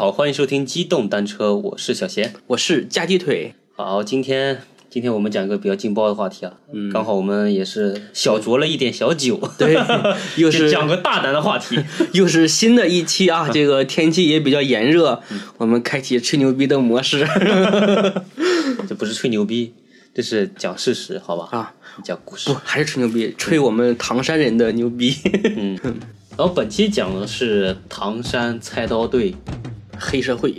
好，欢迎收听机动单车，我是小贤。我是夹鸡腿，好，今天今天我们讲一个比较劲爆的话题啊，嗯刚好我们也是小酌了一点小酒，对，又 是讲个大胆的话题。又是新的一期啊，这个天气也比较炎热，我们开启吹牛逼的模式这不是吹牛逼，这是讲事实，好吧？啊，讲故事不。还是吹牛逼，吹我们唐山人的牛逼，嗯，然后本期讲的是唐山菜刀队。黑社会，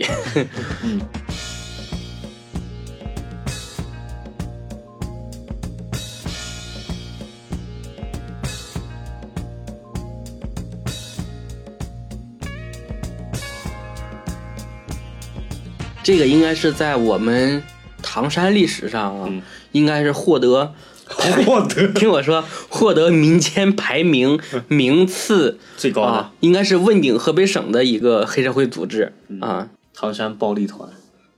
这个应该是在我们唐山历史上啊，嗯应该是获得。获得 听我说，获得民间排名名次最高的啊，应该是问鼎河北省的一个黑社会组织啊，唐山暴力团。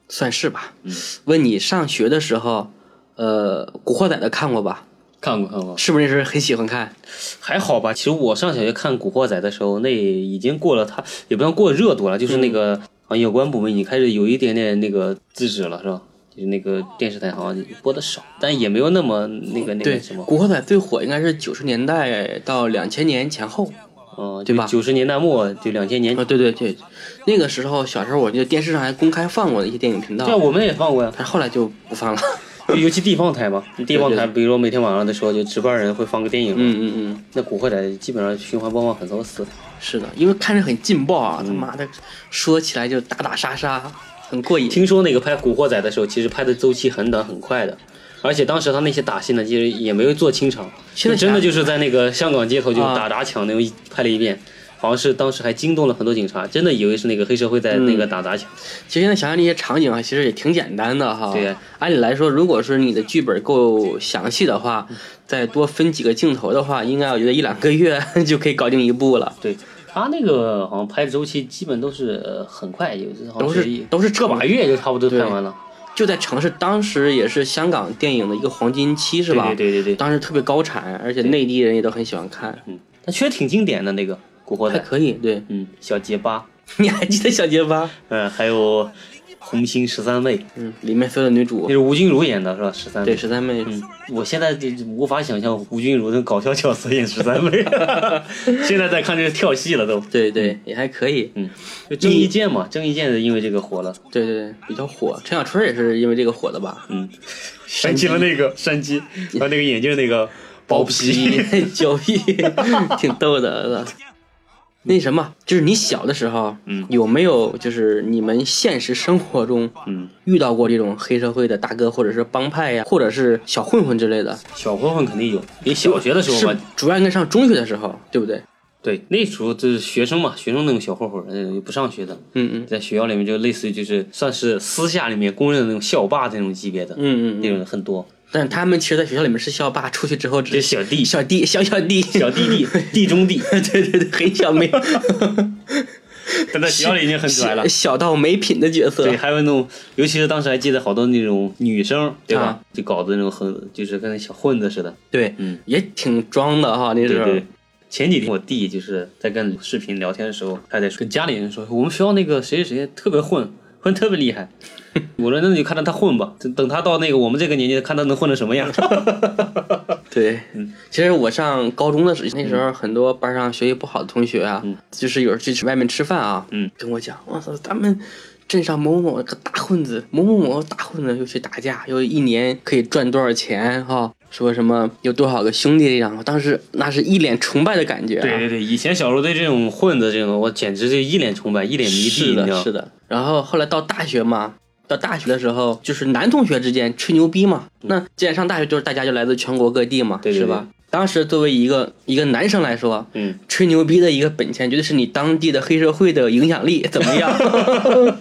算是吧。嗯问你上学的时候，呃，《古惑仔》的看过吧？看过看过，是不是那时候很喜欢看？还好吧。其实我上小学看《古惑仔》的时候，那已经过了它，也不算过热度了，就是那个好像有关部门已经开始有一点点那个制止了，是吧？就是那个电视台好像播的少，但也没有那么那个那，个什么《古惑仔》最火应该是九十年代到两千年前后。嗯，对吧九十年代末就两千年，啊，对对对，那个时候小时候我记得电视上还公开放过的一些电影频道这，样我们也放过呀，但是后来就不放了。就尤其地方台嘛，地方台，比如说每天晚上的时候，就值班人会放个电影，嗯嗯嗯，那《古惑仔》基本上循环播放很多次。是的，因为看着很劲爆啊，他嗯妈的说起来就打打杀杀，很过瘾。听说那个拍《古惑仔》的时候，其实拍的周期很短很快的，而且当时他那些打戏呢，其实也没有做清场，现在真的就是在那个香港街头就啊打砸抢那种拍了一遍，好像是当时还惊动了很多警察，真的以为是那个黑社会在那个打砸抢。其实现在想想那些场景啊，其实也挺简单的哈。对按理来说，如果是你的剧本够详细的话，再多分几个镜头的话，应该我觉得一两个月 就可以搞定一部了。对他那个好像拍的周期基本都是呃很快，有时候都是都是这把月就差不多拍完了，就在城市，当时也是香港电影的一个黄金期，是吧？对对对对对，当时特别高产，而且内地人也都很喜欢看，嗯，他确实挺经典的那个《古惑仔》，还可以。对，嗯，小结巴，你还记得小结巴？嗯，还有红星十三妹，嗯，里面所有的女主。那，是吴君如演的是吧？十三妹对，十三妹，嗯，我现在就无法想象吴君如那搞笑角色演十三妹，现在在看这个跳戏了都。对对，也还可以。嗯，就郑伊健嘛，郑伊健是因为这个火了，对对对，比较火。陈小春也是因为这个火的吧？嗯，山鸡。了那个山鸡，还有那个眼镜那个 薄皮，胶皮，挺逗的。那什么，就是你小的时候，嗯有没有就是你们现实生活中嗯，遇到过这种黑社会的大哥，或者是帮派呀，或者是小混混之类的？小混混肯定有，你小学的时候是嘛，主要应该上中学的时候，对不对？对，那时候就是学生嘛，学生那种小混混，呃，不上学的，嗯嗯在学校里面就类似于就是算是私下里面公认的那种校霸这种级别的，那嗯嗯那。种很多，但是他们其实，在学校里面是校霸，出去之后只是小弟、小弟、小小弟、小弟弟、弟中弟，对对对，很小没，但在学校里已经很拽了。小到没品的角色对，。还有那种，尤其是当时还记得好多那种女生，对吧？啊就搞得那种很，就是跟小混子似的。对，嗯，也挺装的哈，那时候。对对。前几天我弟就是在跟视频聊天的时候，他在跟家里人说，我们学校那个谁谁谁特别混，混特别厉害。我说那你就看着他混吧，等等他到那个我们这个年纪，看他能混成什么样。对，嗯其实我上高中的时候，那时候很多班上学习不好的同学啊，嗯就是有时候去外面吃饭啊，嗯，跟我讲，我操，咱们镇上某某某个大混子，某某某大混子又去打架，又一年可以赚多少钱哈、说什么有多少个兄弟这样，我当时那是一脸崇拜的感觉、啊，对对对，以前小时候对这种混子这种，我简直就一脸崇拜，一脸迷弟，是的？是的。然后后来到大学嘛，到大学的时候，就是男同学之间吹牛逼嘛。那既然上大学，就是大家就来自全国各地嘛，对对是吧？当时作为一个一个男生来说，嗯，吹牛逼的一个本钱，绝对是你当地的黑社会的影响力怎么样？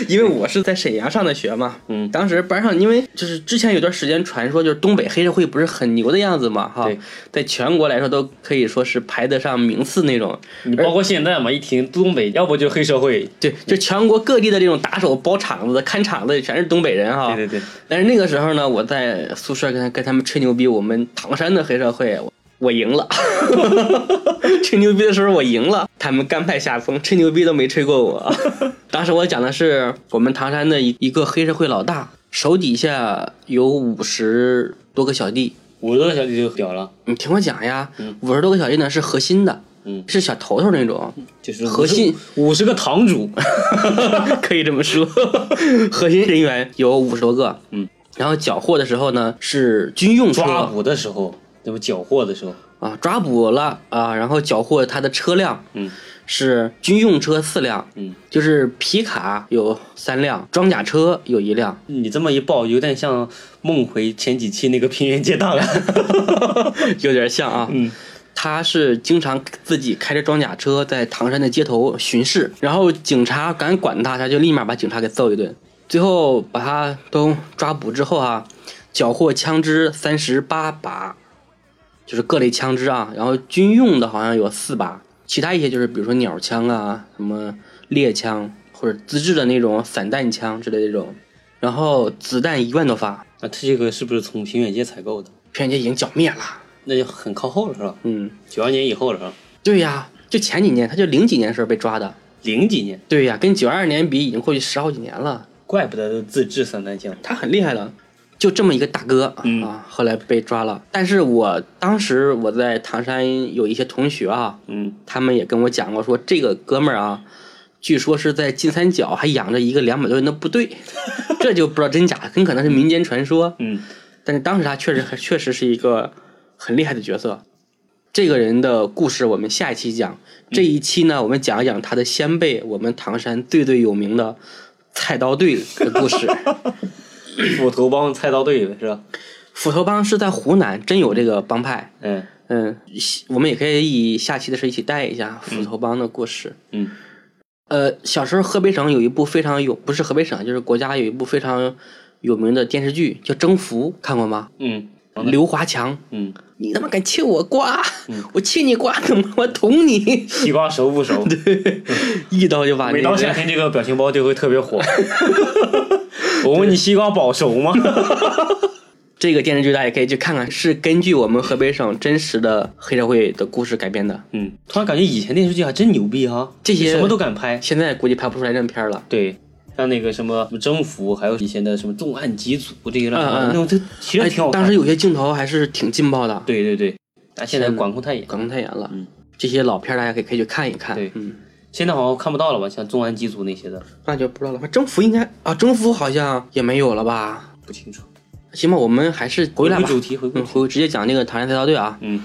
因为我是在沈阳上的学嘛，嗯，当时班上因为就是之前有段时间传说，就是东北黑社会不是很牛的样子嘛，哈，在全国来说都可以说是排得上名次那种。你包括现在嘛，一听东北，要不就黑社会，对，就全国各地的这种打手、包场子的、看场子的，全是东北人哈。对对对，但是那个时候呢，我在宿舍跟他跟他们吹牛逼，我们唐山的黑社会，我我赢了。吹牛逼的时候我赢了，他们甘拜下风，吹牛逼都没吹过我。当时我讲的是我们唐山的一一个黑社会老大，手底下有五十多个小弟。五十多个小弟就屌了，你听我讲呀，五十多个小弟呢是核心的，嗯，是小头头那种，就是核心。五十个堂主，可以这么说。核心人员有五十多个，嗯，然后缴获的时候呢是军用车。抓捕的时候，那么缴获的时候，啊，抓捕了啊，然后缴获他的车辆，嗯，是军用车四辆，嗯，就是皮卡有三辆，装甲车有一辆，你这么一报，有点像梦回前几期那个平原街大案，有点像啊。嗯，他是经常自己开着装甲车在唐山的街头巡视，然后警察敢管他，他就立马把警察给揍一顿。最后把他都抓捕之后啊，缴获枪支三十八把，就是各类枪支啊，然后军用的好像有四把，其他一些就是比如说鸟枪啊、什么猎枪或者自制的那种散弹枪之类的这种，然后子弹一万多发，那他这个是不是从平远街采购的？平远街已经剿灭了。那就很靠后了是吧？嗯，九二年以后了是吧？对呀，就前几年，他就零几年时候被抓的。零几年，对呀，跟九二年比，已经过去十好几年了。怪不得都自制散弹枪。他很厉害了，就这么一个大哥、嗯啊，后来被抓了。但是我当时我在唐山有一些同学啊，嗯，他们也跟我讲过，说这个哥们儿啊，据说是在金三角还养着一个两百多人的部队，这就不知道真假，很可能是民间传说。嗯，但是当时他确实确实是一个很厉害的角色。这个人的故事我们下一期讲，这一期呢，我们讲一讲他的先辈，我们唐山最最有名的菜刀队的故事。斧头帮菜刀队是吧？斧头帮是在湖南，真有这个帮派。嗯嗯，我们也可以下期的时候一起带一下斧头帮的故事。嗯呃，小时候河北省有一部非常有，不是河北省，就是国家有一部非常有名的电视剧叫《征服》，看过吗？嗯刘华强，嗯，你他妈敢切我瓜，我切你瓜，他妈我捅你，西瓜熟不熟？对一刀就把每那个到夏天，这个表情包就会特别火。我问你，西瓜保熟吗？这个电视剧大家也可以去看看，是根据我们河北省真实的黑社会的故事改编的。嗯，突然感觉以前电视剧还真牛逼哈，这些什么都敢拍。现在估计拍不出来这么片了。对，像那个什么征服，还有以前的什么重案几组这些乱七八嗯嗯糟那种，这其实挺好。当时有些镜头还是挺劲爆的，对对对，但现在管控太严，管控太严了。嗯，这些老片大家可以可以去看一看。对嗯，现在好像看不到了吧？像重案机组那些的，那就不知道了。征服应该啊，征服好像也没有了吧？不清楚。行吧，我们还是回来吧。主题，回归。回直接讲那个唐山菜刀队啊。嗯，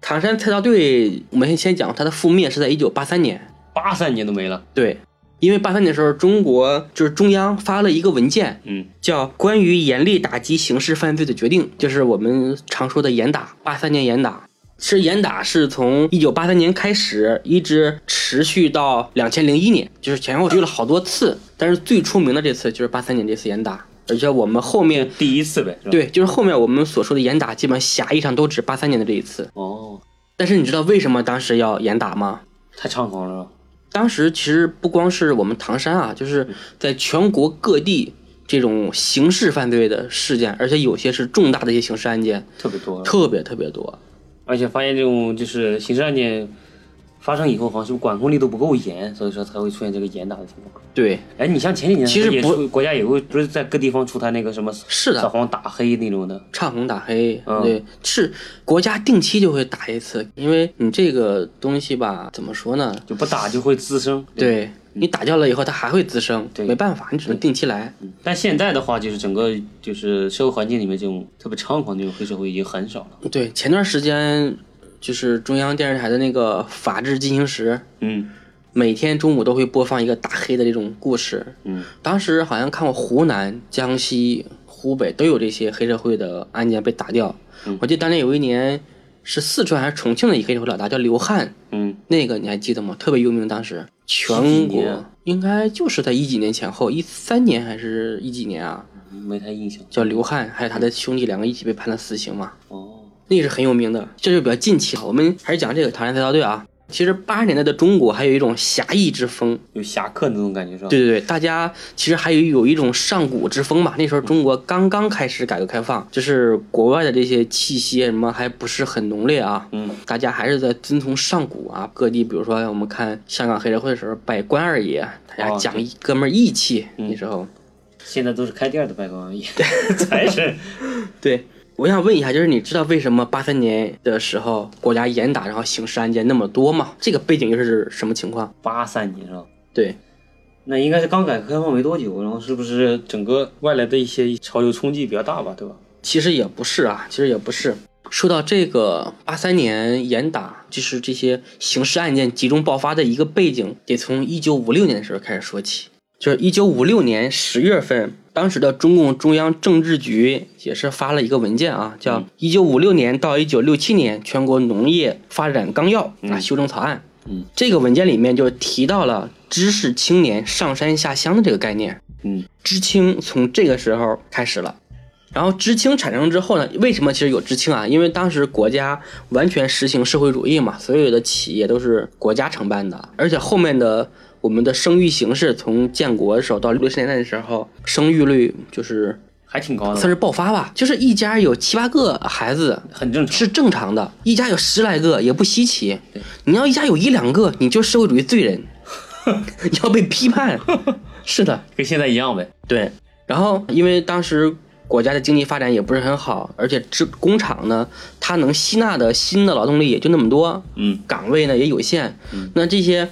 唐山菜刀队，我们先先讲它的覆灭是在一九八三年。八三年都没了。对，因为八三年的时候，中国就是中央发了一个文件，嗯叫《关于严厉打击刑事犯罪的决定》，就是我们常说的严打。八三年严打，是严打是从一九八三年开始，一直持续到两千零一年，就是前后去了好多次，但是最出名的这次就是八三年这次严打，而且我们后面。第一次呗，对，就是后面我们所说的严打，基本上狭义上都指八三年的这一次。哦，但是你知道为什么当时要严打吗？太猖狂了，当时其实不光是我们唐山啊，就是在全国各地这种刑事犯罪的事件，而且有些是重大的一些刑事案件，特别多。特别特别多。而且发现这种就是刑事案件发生以后，好像是不是管控力度不够严，所以说才会出现这个严打的情况。对，哎，你像前几年其实不出国家也会不是在各地方出台那个什么是的扫黄打黑那种的，唱红打黑，嗯对，是国家定期就会打一次，因为你这个东西吧，怎么说呢？就不打就会滋生。吧，对你打掉了以后，它还会滋生，对没办法，你只能定期来。嗯但现在的话，就是整个就是社会环境里面这种特别猖狂的这种黑社会已经很少了。对，前段时间就是中央电视台的那个《法制进行时》，嗯每天中午都会播放一个打黑的这种故事。嗯当时好像看过湖南、江西、湖北都有这些黑社会的案件被打掉。嗯我记得当年有一年是四川还是重庆的一个黑社会老大叫刘汉，嗯，那个你还记得吗？特别有名，当时全国啊应该就是在一几年前后，一三年还是一几年啊？没太印象。叫刘汉，还有他的兄弟两个一起被判了死刑嘛。哦，那个是很有名的，这就比较近期了。我们还是讲这个唐山菜刀队啊。其实八十年代的中国还有一种侠义之风，有侠客那种感觉是吧？对对对，大家其实还有有一种上古之风嘛。那时候中国刚刚开始改革开放，就是国外的这些气息什么还不是很浓烈啊。嗯，大家还是在遵从上古啊。各地，比如说我们看香港黑社会的时候拜关二爷，大家哦讲一哥们儿义气。那时候，现在都是开店的拜关二爷，才是。对，我想问一下，就是你知道为什么八三年的时候国家严打，然后刑事案件那么多吗？这个背景又是什么情况？八三年是吧？对，那应该是刚改革开放没多久，然后是不是整个外来的一些潮流冲击比较大吧，对吧？其实也不是啊，其实也不是。说到这个八三年严打，就是这些刑事案件集中爆发的一个背景，得从一九五六年的时候开始说起。就是一九五六年十月份，当时的中共中央政治局也是发了一个文件啊，叫《一九五六年到一九六七年全国农业发展纲要》啊修正草案。嗯，这个文件里面就提到了知识青年上山下乡的这个概念。嗯，知青从这个时候开始了。然后知青产生之后呢，为什么其实有知青啊？因为当时国家完全实行社会主义嘛，所有的企业都是国家承办的，而且后面的我们的生育形势，从建国的时候到六十年代的时候，生育率就是还挺高的，算是爆发吧，就是一家有七八个孩子很正常。是正常的，一家有十来个也不稀奇。你要一家有一两个，你就社会主义罪人，你 要被批判。是的，跟现在一样呗。对。然后因为当时国家的经济发展也不是很好，而且制工厂呢，它能吸纳的新的劳动力也就那么多，嗯，岗位呢也有限。那这些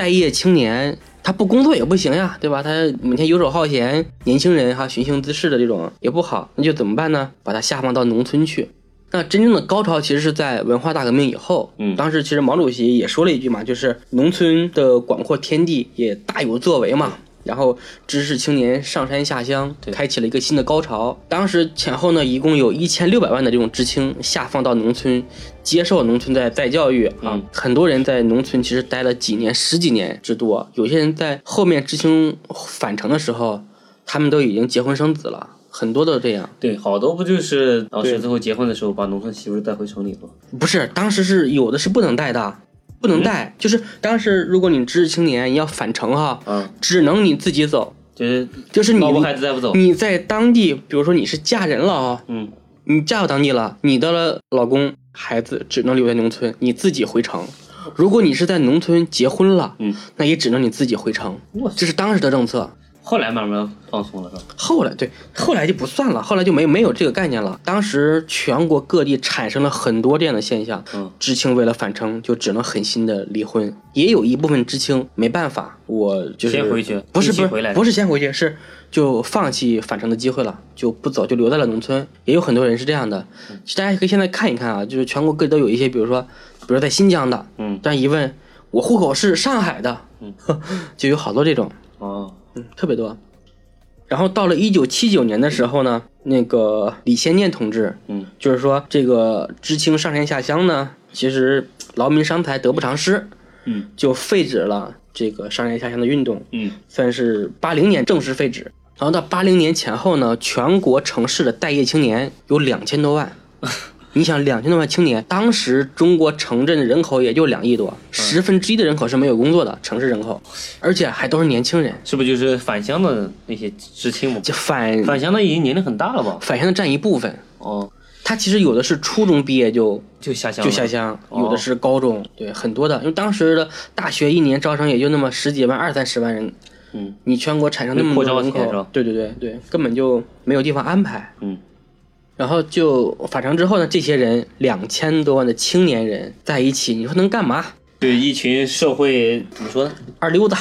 待业青年，他不工作也不行呀，对吧？他每天游手好闲，年轻人哈寻衅滋事的这种也不好，那就怎么办呢？把他下放到农村去。那真正的高潮其实是在文化大革命以后，嗯当时其实毛主席也说了一句嘛，就是农村的广阔天地也大有作为嘛。然后知识青年上山下乡，开启了一个新的高潮。当时前后呢，一共有一千六百万的这种知青下放到农村，接受农村的再教育啊。嗯很多人在农村其实待了几年、十几年之多。有些人在后面知青返城的时候，他们都已经结婚生子了，很多都这样。对，好多不就是当时对最后结婚的时候把农村媳妇带回城里吗？不是，当时是有的是不能带的，不能带。就是当时如果你知识青年你要返城哈，嗯，只能你自己走，就是就是你老婆孩子带不走。你在当地，比如说你是嫁人了啊，嗯，你嫁到当地了，你的老公孩子只能留在农村，你自己回城。如果你是在农村结婚了，嗯，那也只能你自己回城。这是当时的政策。后来慢慢放松了，是吧？后来对，后来就不算了，后来就没没有这个概念了。当时全国各地产生了很多这样的现象，嗯，知青为了返程就只能狠心的离婚，也有一部分知青没办法，我就是先回去不是不是回来不是先回去，是就放弃返程的机会了，就不走，就留在了农村。也有很多人是这样的，嗯其实大家可以现在看一看啊，就是全国各地都有一些，比如说，比如说在新疆的，嗯，但一问我户口是上海的，嗯，就有好多这种。哦，嗯，特别多。然后到了一九七九年的时候呢，那个李先念同志，嗯，就是说这个知青上山下乡呢，其实劳民伤财得不偿失，嗯，就废止了这个上山下乡的运动，嗯，算是八零年正式废止。然后到八零年前后呢，全国城市的待业青年有两千多万。你想，两千多万青年，当时中国城镇人口也就两亿多，十分之一的人口是没有工作的，城市人口，而且还都是年轻人。是不是就是返乡的那些知青嘛？就返返乡的已经年龄很大了吧？返乡的占一部分，哦，他其实有的是初中毕业就就下乡，就下乡，哦有的是高中，对，很多的。因为当时的大学一年招生也就那么十几万、二三十万人，嗯你全国产生那么扩多人口，对对对对，根本就没有地方安排。嗯，然后就返城之后呢，这些人两千多万的青年人在一起，你说能干嘛？对一群社会怎么说呢？二溜子，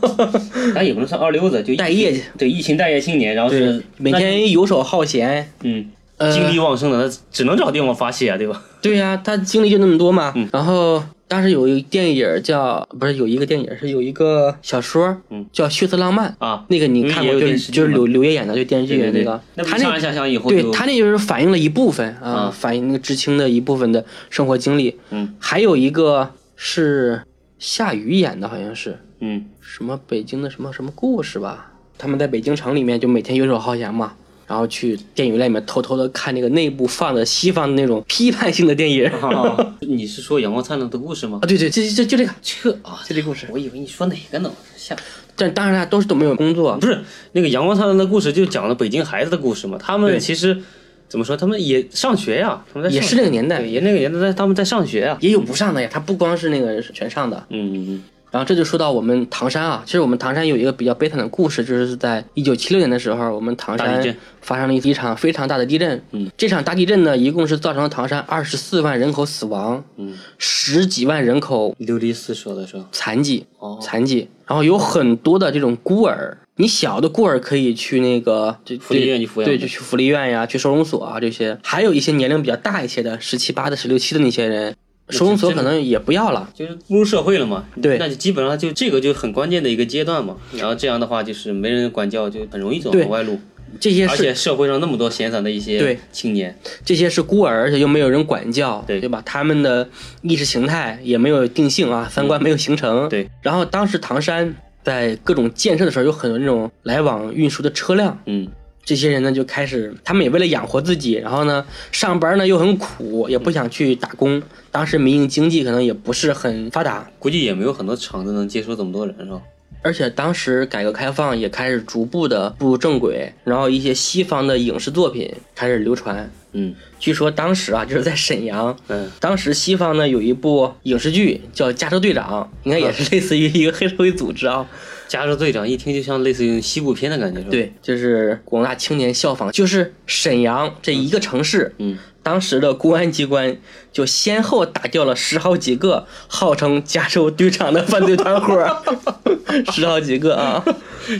咱也不能算二流子，就待业去对一群待业青年，然后是，每天游手好闲，嗯呃精力旺盛的，他只能找地方发泄啊，对吧？对呀、他精力就那么多嘛。嗯然后当时有一个电影叫，不是有一个电影是有一个小说，嗯，叫《血色浪漫》。啊，那个你看过，就是就是电视剧嘛柳柳烨演的，就电视剧那个，他那那不上山下乡以后对他那就是反映了一部分啊，啊反映那个知青的一部分的生活经历。嗯还有一个是夏雨演的，好像是嗯什么北京的什么什么故事吧？他们在北京城里面就每天游手好闲嘛，然后去电影院里面偷偷的看那个内部放的西方的那种批判性的电影。啊，你是说《阳光灿烂的故事》吗？啊对对，就就就这个，这啊，就这故事。我以为你说哪个呢？吓！但当然大家都是都没有工作，不是那个《阳光灿烂的故事》就讲了北京孩子的故事嘛？他们其实怎么说？他们也上学呀，他们在也是那个年代，也那个年代在他们在上学呀，也有不上的呀。他不光是那个全上的，嗯嗯嗯。然后这就说到我们唐山啊，其实我们唐山有一个比较悲惨的故事，就是在一九七六年的时候，我们唐山发生了一场非常大的地震。嗯，这场大地震呢，一共是造成了唐山二十四万人口死亡，嗯，十几万人口流离失所的时候，残疾，哦，残疾，然后有很多的这种孤儿，你小的孤儿可以去那个福利院去抚养，对，就去福利院呀，去收容所啊这些，还有一些年龄比较大一些的，十七八的、十六七的那些人。收容所可能也不要了，就是步入社会了嘛。对，那就基本上就这个就很关键的一个阶段嘛。然后这样的话，就是没人管教，就很容易走上歪路。这些而且社会上那么多闲散的一些青年，这些是孤儿，而且又没有人管教，对对吧？他们的意识形态也没有定性啊，三观没有形成。对。然后当时唐山在各种建设的时候，有很多那种来往运输的车辆，嗯。这些人呢就开始，他们也为了养活自己，然后呢上班呢又很苦，也不想去打工。当时民营经济可能也不是很发达，估计也没有很多厂子能接收这么多人，是吧？而且当时改革开放也开始逐步的步入正轨，然后一些西方的影视作品开始流传。嗯，据说当时啊就是在沈阳，嗯，当时西方呢有一部影视剧叫《加州队长》，应该也是类似于一个黑社会组织啊。加州队长一听就像类似于西部片的感觉，是吧？对，就是广大青年效仿，就是沈阳这一个城市，嗯，当时的公安机关就先后打掉了十好几个号称加州队长的犯罪团伙，十好几个啊，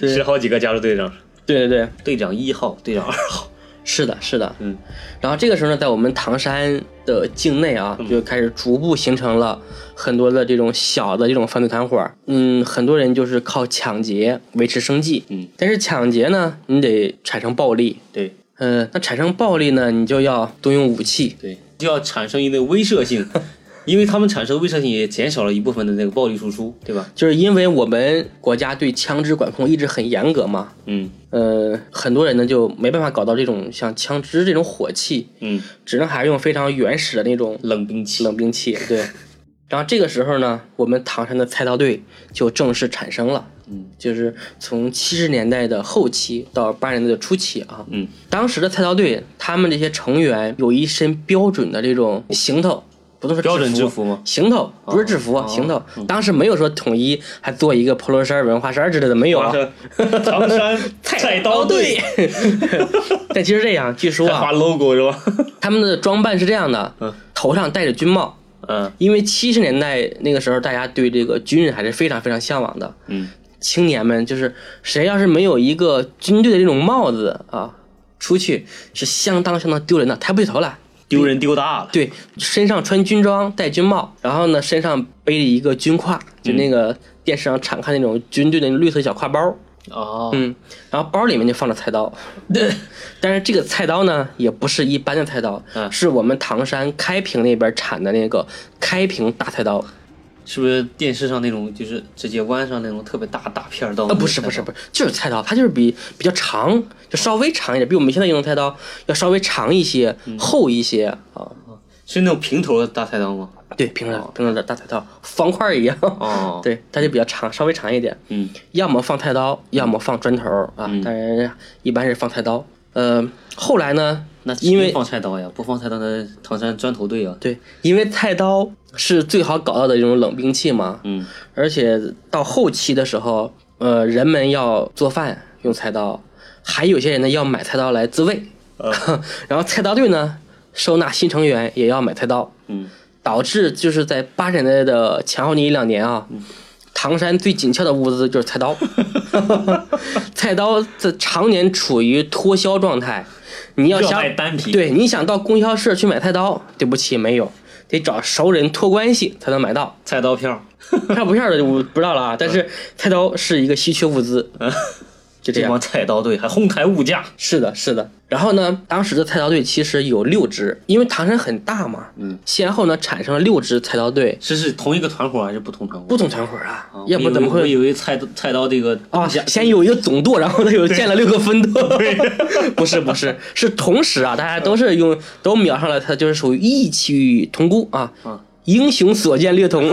十好几个加州队长，对对对，队长一号，队长二号。是的，是的，嗯，然后这个时候呢，在我们唐山的境内啊，就开始逐步形成了很多的这种小的这种犯罪团伙，嗯，很多人就是靠抢劫维持生计，嗯，但是抢劫呢，你得产生暴力，对，嗯，那产生暴力呢，你就要动用武器，对，就要产生一定威慑性。因为他们产生的威慑性也减少了一部分的那个暴力输出，对吧？就是因为我们国家对枪支管控一直很严格嘛，嗯，呃，很多人呢就没办法搞到这种像枪支这种火器，嗯，只能还是用非常原始的那种冷兵器，冷兵器，对。然后这个时候呢，我们唐山的菜刀队就正式产生了，嗯，就是从七十年代的后期到八十年代的初期啊，嗯，当时的菜刀队他们这些成员有一身标准的这种行头。不都是标准制服吗？行头不是制服，行头。当时没有说统一，还做一个 polo 衫、文化衫之类的，没有。唐山 菜刀队。但其实这样，据说啊，画 logo 是吧？他们的装扮是这样的，嗯头上戴着军帽。嗯，因为七十年代那个时候，大家对这个军人还是非常非常向往的。嗯，青年们就是谁要是没有一个军队的这种帽子啊，出去是相当相当丢人的，抬不起头来。丢人丢大了，对，身上穿军装，戴军帽，然后呢，身上背着一个军挎，就那个电视上常看那种军队的绿色小挎包。哦，嗯，然后包里面就放着菜刀。对，但是这个菜刀呢，也不是一般的菜刀，是我们唐山开平那边产的那个开平大菜刀。是不是电视上那种，就是直接弯上那种特别大大片刀？啊，不是不是不是，就是菜刀，它就是比比较长，就稍微长一点，比我们现在用的菜刀要稍微长一些，厚一些啊。是那种平头的大菜刀吗？对，平头平头的大菜刀，方块一样。哦，对，它就比较长，稍微长一点。嗯，要么放菜刀，要么放砖头啊。当然，一般是放菜刀。呃，后来呢？那因为放菜刀呀，不放菜刀那唐山砖头队啊。对，因为菜刀是最好搞到的一种冷兵器嘛。嗯。而且到后期的时候，呃，人们要做饭用菜刀，还有些人呢要买菜刀来自卫。然后菜刀队呢收纳新成员也要买菜刀。嗯。导致就是在八十年代的前后那一两年啊，唐山最紧俏的物资就是菜刀。菜刀这常年处于脱销状态。你要想单品，对，你想到供销社去买菜刀，对不起，没有，得找熟人托关系才能买到菜刀票。票不票的就不知道了啊。但是菜刀是一个稀缺物资，就这帮。菜刀队还哄抬物价。是的，是的。然后呢，当时的菜刀队其实有六支，因为唐山很大嘛，嗯，先后呢产生了六支菜刀队，是是同一个团伙还是不同团伙？不同团伙啊，啊要不怎么会以为菜菜刀这个啊？先有一个总舵，然后呢又建了六个分舵，不是不是，是同时啊，大家都是用都瞄上了他，就是属于异曲同工啊。啊英雄所见略同，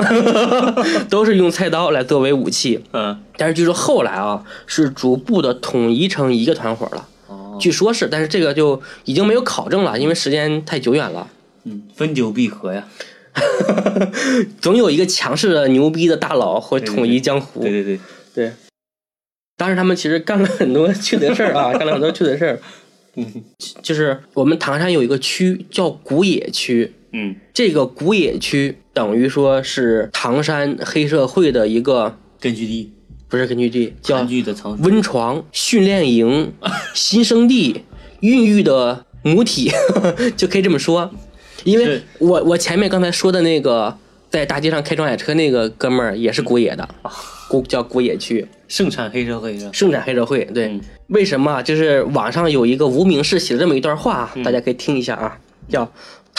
都是用菜刀来作为武器。嗯但是据说后来啊，是逐步的统一成一个团伙了。哦据说是，但是这个就已经没有考证了，因为时间太久远了。嗯，分久必合呀。总有一个强势的、牛逼的大佬会统一江湖。对对对，对当时他们其实干了很多缺德事儿啊，干了很多缺德事儿。嗯就是我们唐山有一个区叫古冶区，嗯这个古冶区等于说是唐山黑社会的一个根据地，不是根据地，叫温床、训练营、新生地、孕育的母体，就可以这么说。因为我我前面刚才说的那个在大街上开装甲车那个哥们儿也是古冶的，古叫古冶区盛产黑社会是吧？盛产黑社会。对，嗯为什么？就是网上有一个无名氏写了这么一段话，嗯大家可以听一下啊，叫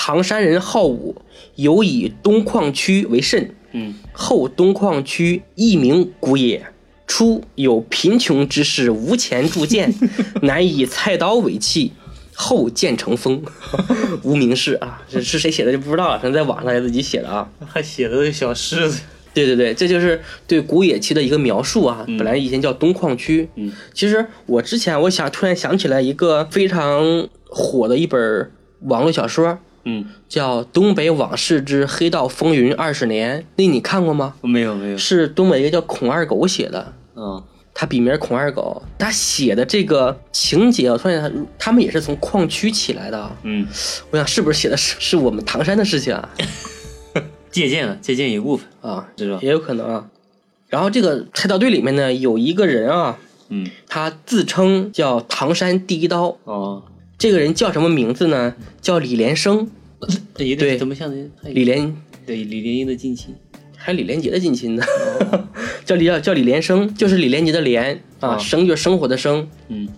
唐山人好武，尤以东矿区为甚。嗯后东矿区一名古也，初有贫穷之士无钱铸剑，乃以菜刀为器，后渐成风。无名氏啊，这是谁写的就不知道了，可能在网上自己写的啊。还写的是小狮子。对对对，这就是对古野区的一个描述啊。本来以前叫东矿区，嗯其实我之前我想突然想起来一个非常火的一本网络小说，嗯，叫《东北往事之黑道风云二十年》，那你看过吗？没有没有。是东北一个叫孔二狗写的，嗯他笔名孔二狗，他写的这个情节，我发现他他们也是从矿区起来的，嗯，我想是不是写的是是我们唐山的事情啊？借鉴了，借鉴一部分，啊，是吧？也有可能啊。然后这个菜刀队里面呢，有一个人啊，嗯他自称叫唐山第一刀，哦，这个人叫什么名字呢？叫李连生，对。怎么像李连。对李连英的近亲？还有李连杰的近亲呢，叫李叫叫李连生，就是李连杰的连啊，哦。生就是生活的生，嗯。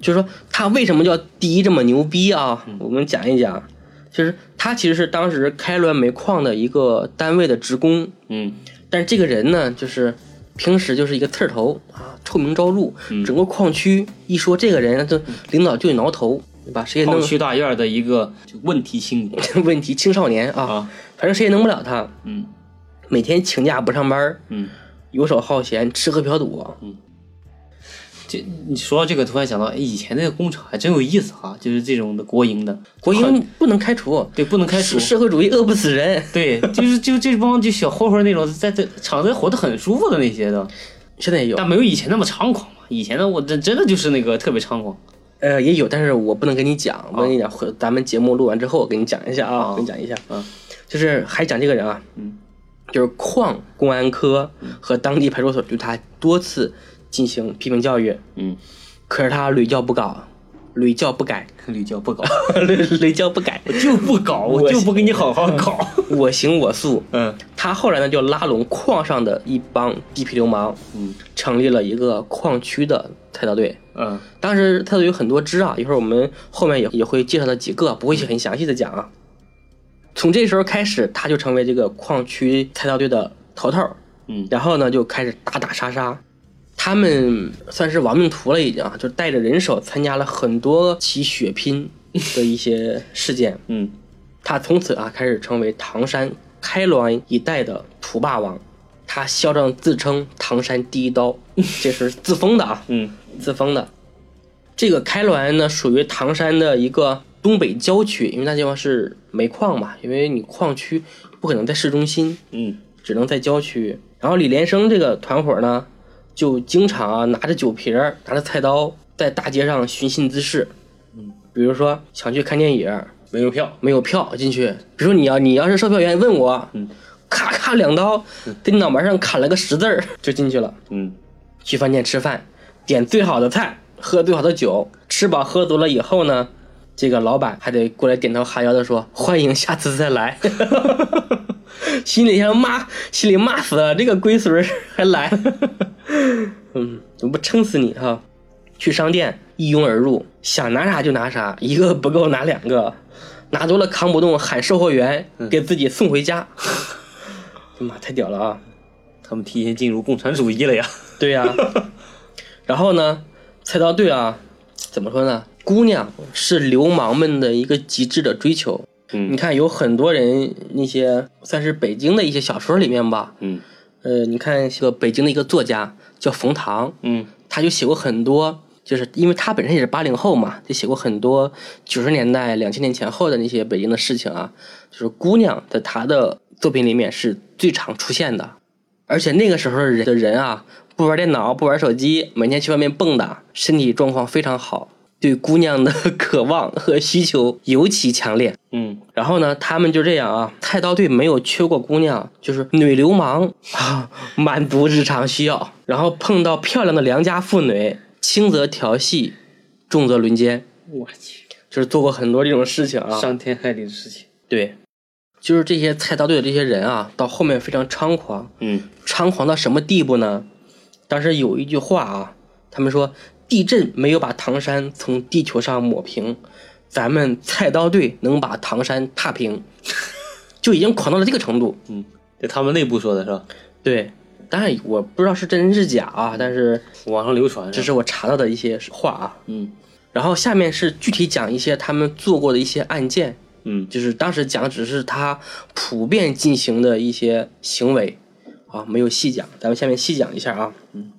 就是说他为什么叫第一这么牛逼啊？我们讲一讲，就是他其实是当时开滦煤矿的一个单位的职工，嗯。但是这个人呢，就是平时就是一个刺儿头啊，臭名昭著，嗯。整个矿区一说这个人，就领导就得挠头，对吧？谁也弄矿区大院的一个就问题青年。问题青少年啊，啊，反正谁也弄不了他，嗯。每天请假不上班，嗯，游手好闲，吃喝嫖赌，嗯。这你说到这个，突然想到，哎，以前那个工厂还真有意思哈，就是这种的国营的，国营不能开除，对不能开除。社，会主义饿不死人。对，就是就这帮就小混混那种，在在厂子活得很舒服的那些的，现在也有，但没有以前那么猖狂嘛。以前的我真真的就是那个特别猖狂，呃，也有，但是我不能跟你讲，我跟你讲，回咱们节目录完之后，我跟你讲一下啊，哦。我跟你讲一下，嗯，就是还讲这个人啊，嗯，就是矿公安科和当地派出所对他多次进行批评教育，嗯，可是他屡教不改，屡教不改，屡教不搞，屡屡教不改，我就不搞，我就不跟你好好搞，我行我素。嗯他后来呢，就拉拢矿上的一帮地痞流氓，嗯成立了一个矿区的菜刀队。嗯当时菜刀队有很多支啊，一会儿我们后面也也会介绍到几个，不会很详细的讲啊。从这时候开始，他就成为这个矿区菜刀队的头头，嗯然后呢就开始打打杀杀。他们算是亡命徒了，已经啊，就带着人手参加了很多起血拼的一些事件。嗯他从此啊开始成为唐山开滦一带的土霸王。他嚣张自称唐山第一刀，这是自封的啊，嗯自封的。这个开滦呢，属于唐山的一个东北郊区，因为那地方是煤矿嘛，因为你矿区不可能在市中心，嗯只能在郊区。然后李连生这个团伙呢，就经常啊拿着酒瓶儿，拿着菜刀，在大街上寻衅滋事。嗯，比如说想去看电影，没有票，没有票进去。比如说你要你要是售票员问我，嗯，咔咔两刀，在你脑门上砍了个十字儿，就进去了。嗯去饭店吃饭，点最好的菜，喝最好的酒，吃饱喝足了以后呢，这个老板还得过来点头哈腰的说欢迎下次再来。心里想骂，心里骂死了，这个龟孙儿还来，嗯，怎么不撑死你哈？去商店一拥而入，想拿啥就拿啥，一个不够拿两个，拿多了扛不动，喊售货员给自己送回家。妈，太屌了啊！他们提前进入共产主义了呀。对呀、然后呢，菜刀队啊，怎么说呢？姑娘是流氓们的一个极致的追求。嗯你看，有很多人那些算是北京的一些小说里面吧，嗯呃，你看一个北京的一个作家叫冯唐，嗯他就写过很多，就是因为他本身也是八零后嘛，就写过很多九十年代、两千年前后的那些北京的事情啊。就是姑娘在他的作品里面是最常出现的，而且那个时候的人的人啊，不玩电脑、不玩手机，每天去外面蹦跶，身体状况非常好，对姑娘的 渴望和需求尤其强烈。嗯然后呢，他们就这样啊，菜刀队没有缺过姑娘，就是女流氓啊，满足日常需要。然后碰到漂亮的良家妇女，轻则调戏，重则轮奸，我去，就是做过很多这种事情啊。伤天害理的事情。对，就是这些菜刀队的这些人啊，到后面非常猖狂，嗯猖狂到什么地步呢？当时有一句话啊，他们说地震没有把唐山从地球上抹平，咱们菜刀队能把唐山踏平，就已经狂到了这个程度。嗯，这他们内部说的是吧？对，当然我不知道是真是假啊，但是网上流传这是我查到的一些话啊。嗯然后下面是具体讲一些他们做过的一些案件，嗯就是当时讲只是他普遍进行的一些行为啊，没有细讲。咱们下面细讲一下啊，嗯，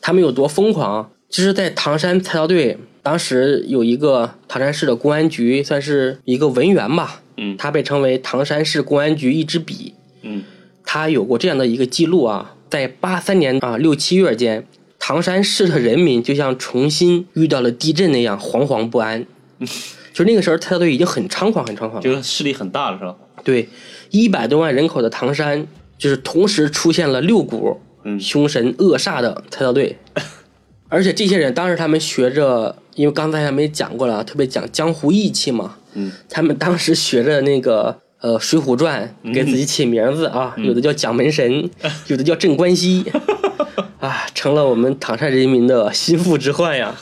他们有多疯狂啊？就是在唐山菜刀队，当时有一个唐山市的公安局，算是一个文员吧，嗯他被称为唐山市公安局一支笔。嗯他有过这样的一个记录啊，在八三年啊六七月间，唐山市的人民就像重新遇到了地震那样惶惶不安。就是那个时候，菜刀队已经很猖狂，很猖狂就是势力很大了是吧？对，一百多万人口的唐山，就是同时出现了六股嗯凶神恶煞的菜刀队，而且这些人当时他们学着，因为刚才他们也讲过了，特别讲江湖义气嘛，嗯。他们当时学着那个呃《水浒传》，给自己起名字啊，有的叫蒋门神，有的叫镇关西，啊，成了我们唐山人民的心腹之患呀。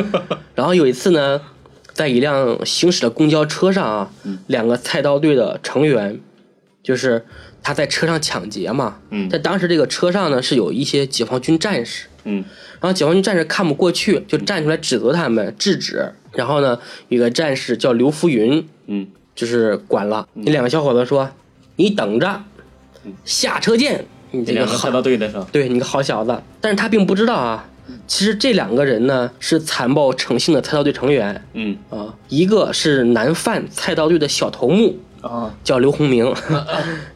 然后有一次呢，在一辆行驶的公交车上啊，两个菜刀队的成员，就是他在车上抢劫嘛，嗯。在当时这个车上呢是有一些解放军战士，嗯然后解放军战士看不过去，就站出来指责他们，制止。然后呢，有个战士叫刘福云，嗯就是管了。那两个小伙子说：“你等着，下车见。”你这个好刀队的是吧？对你个好小子。但是他并不知道啊，其实这两个人呢是残暴成性的菜刀队成员嗯啊，一个是南犯菜刀队的小头目，啊，叫刘洪明；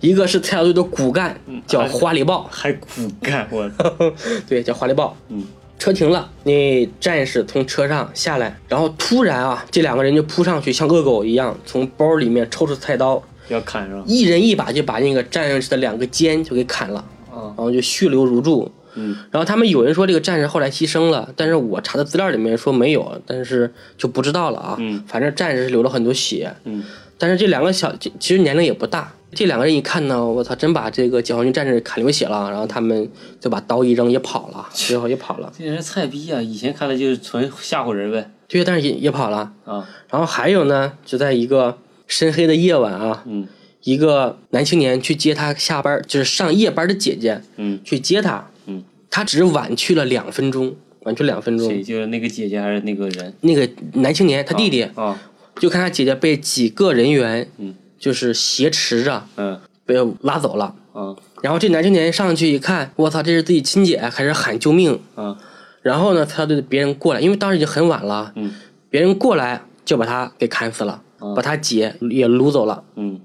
一个是菜刀队的骨干，叫花里豹。还骨干我。对，叫花里豹。嗯车停了，那战士从车上下来，然后突然啊，这两个人就扑上去，像恶狗一样，从包里面抽出菜刀，要砍是吧？一人一把就把那个战士的两个肩就给砍了，啊然后就血流如注。嗯然后他们有人说这个战士后来牺牲了，但是我查的资料里面说没有，但是就不知道了啊。嗯反正战士是流了很多血，嗯但是这两个小其实年龄也不大，这两个人一看呢，我操，真把这个解放军战士砍流血了，然后他们就把刀一扔也跑了，最后也跑了。这人菜逼啊！以前看来就是纯吓唬人呗。对，但是也也跑了。啊然后还有呢，就在一个深黑的夜晚啊，嗯一个男青年去接他下班，就是上夜班的姐姐嗯，去接他，嗯，他只是晚去了两分钟，晚去两分钟谁。就是那个姐姐还是那个人？那个男青年他弟弟啊就看他姐姐被几个人员，嗯，就是挟持着嗯。被拉走了。啊然后这男青年上去一看，我操，这是自己亲姐，开始喊救命。啊然后呢，他对别人过来，因为当时已经很晚了，嗯。别人过来就把他给砍死了，啊把他姐也掳走了。嗯。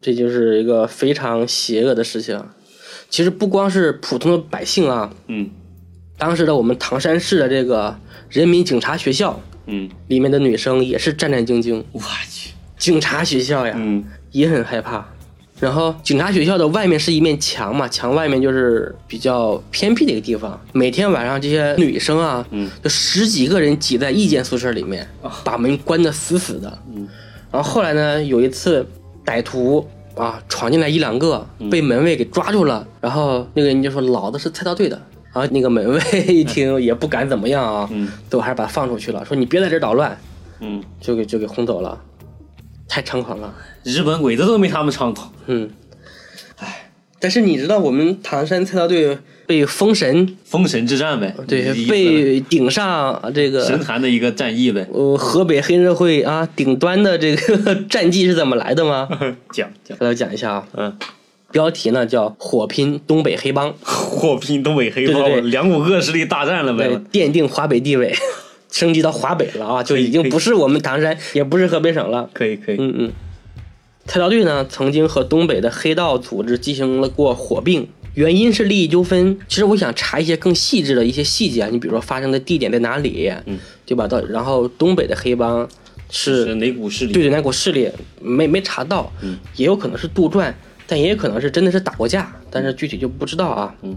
这就是一个非常邪恶的事情。其实不光是普通的百姓啊，嗯。当时的我们唐山市的这个人民警察学校嗯，里面的女生也是战战兢兢。我去。警察学校呀，嗯也很害怕。然后警察学校的外面是一面墙嘛，墙外面就是比较偏僻的一个地方。每天晚上这些女生啊，嗯就十几个人挤在一间宿舍里面，把门关得死死的。嗯然后后来呢，有一次歹徒啊闯进来一两个，被门卫给抓住了。然后那个人就说：“老子是菜刀队的，然后那个门卫一听也不敢怎么样啊，嗯都还是把他放出去了，说你别在这儿捣乱，嗯，就给就给轰走了，太猖狂了。日本鬼子都没他们猖狂。嗯，哎，但是你知道我们唐山菜刀队被封神，封神之战呗，对被顶上这个神坛的一个战役呗。呃河北黑社会啊顶端的这个 战绩是怎么来的吗？讲讲，给大家讲一下啊，嗯，标题呢叫“火拼东北黑帮火拼东北黑帮，对对对两股恶势力大战了”，呗。，奠定华北地位，升级到华北了啊，就已经不是我们唐山，也不是河北省了。可以可以，嗯嗯，菜刀队呢曾经和东北的黑道组织进行了过火并，原因是利益纠纷。其实我想查一些更细致的一些细节啊，你比如说发生的地点在哪里，嗯，对吧？到然后东北的黑帮是是哪股势力？对对哪股势力没没查到，嗯，也有可能是杜撰，但也有可能是真的是打过架，但是具体就不知道啊。嗯，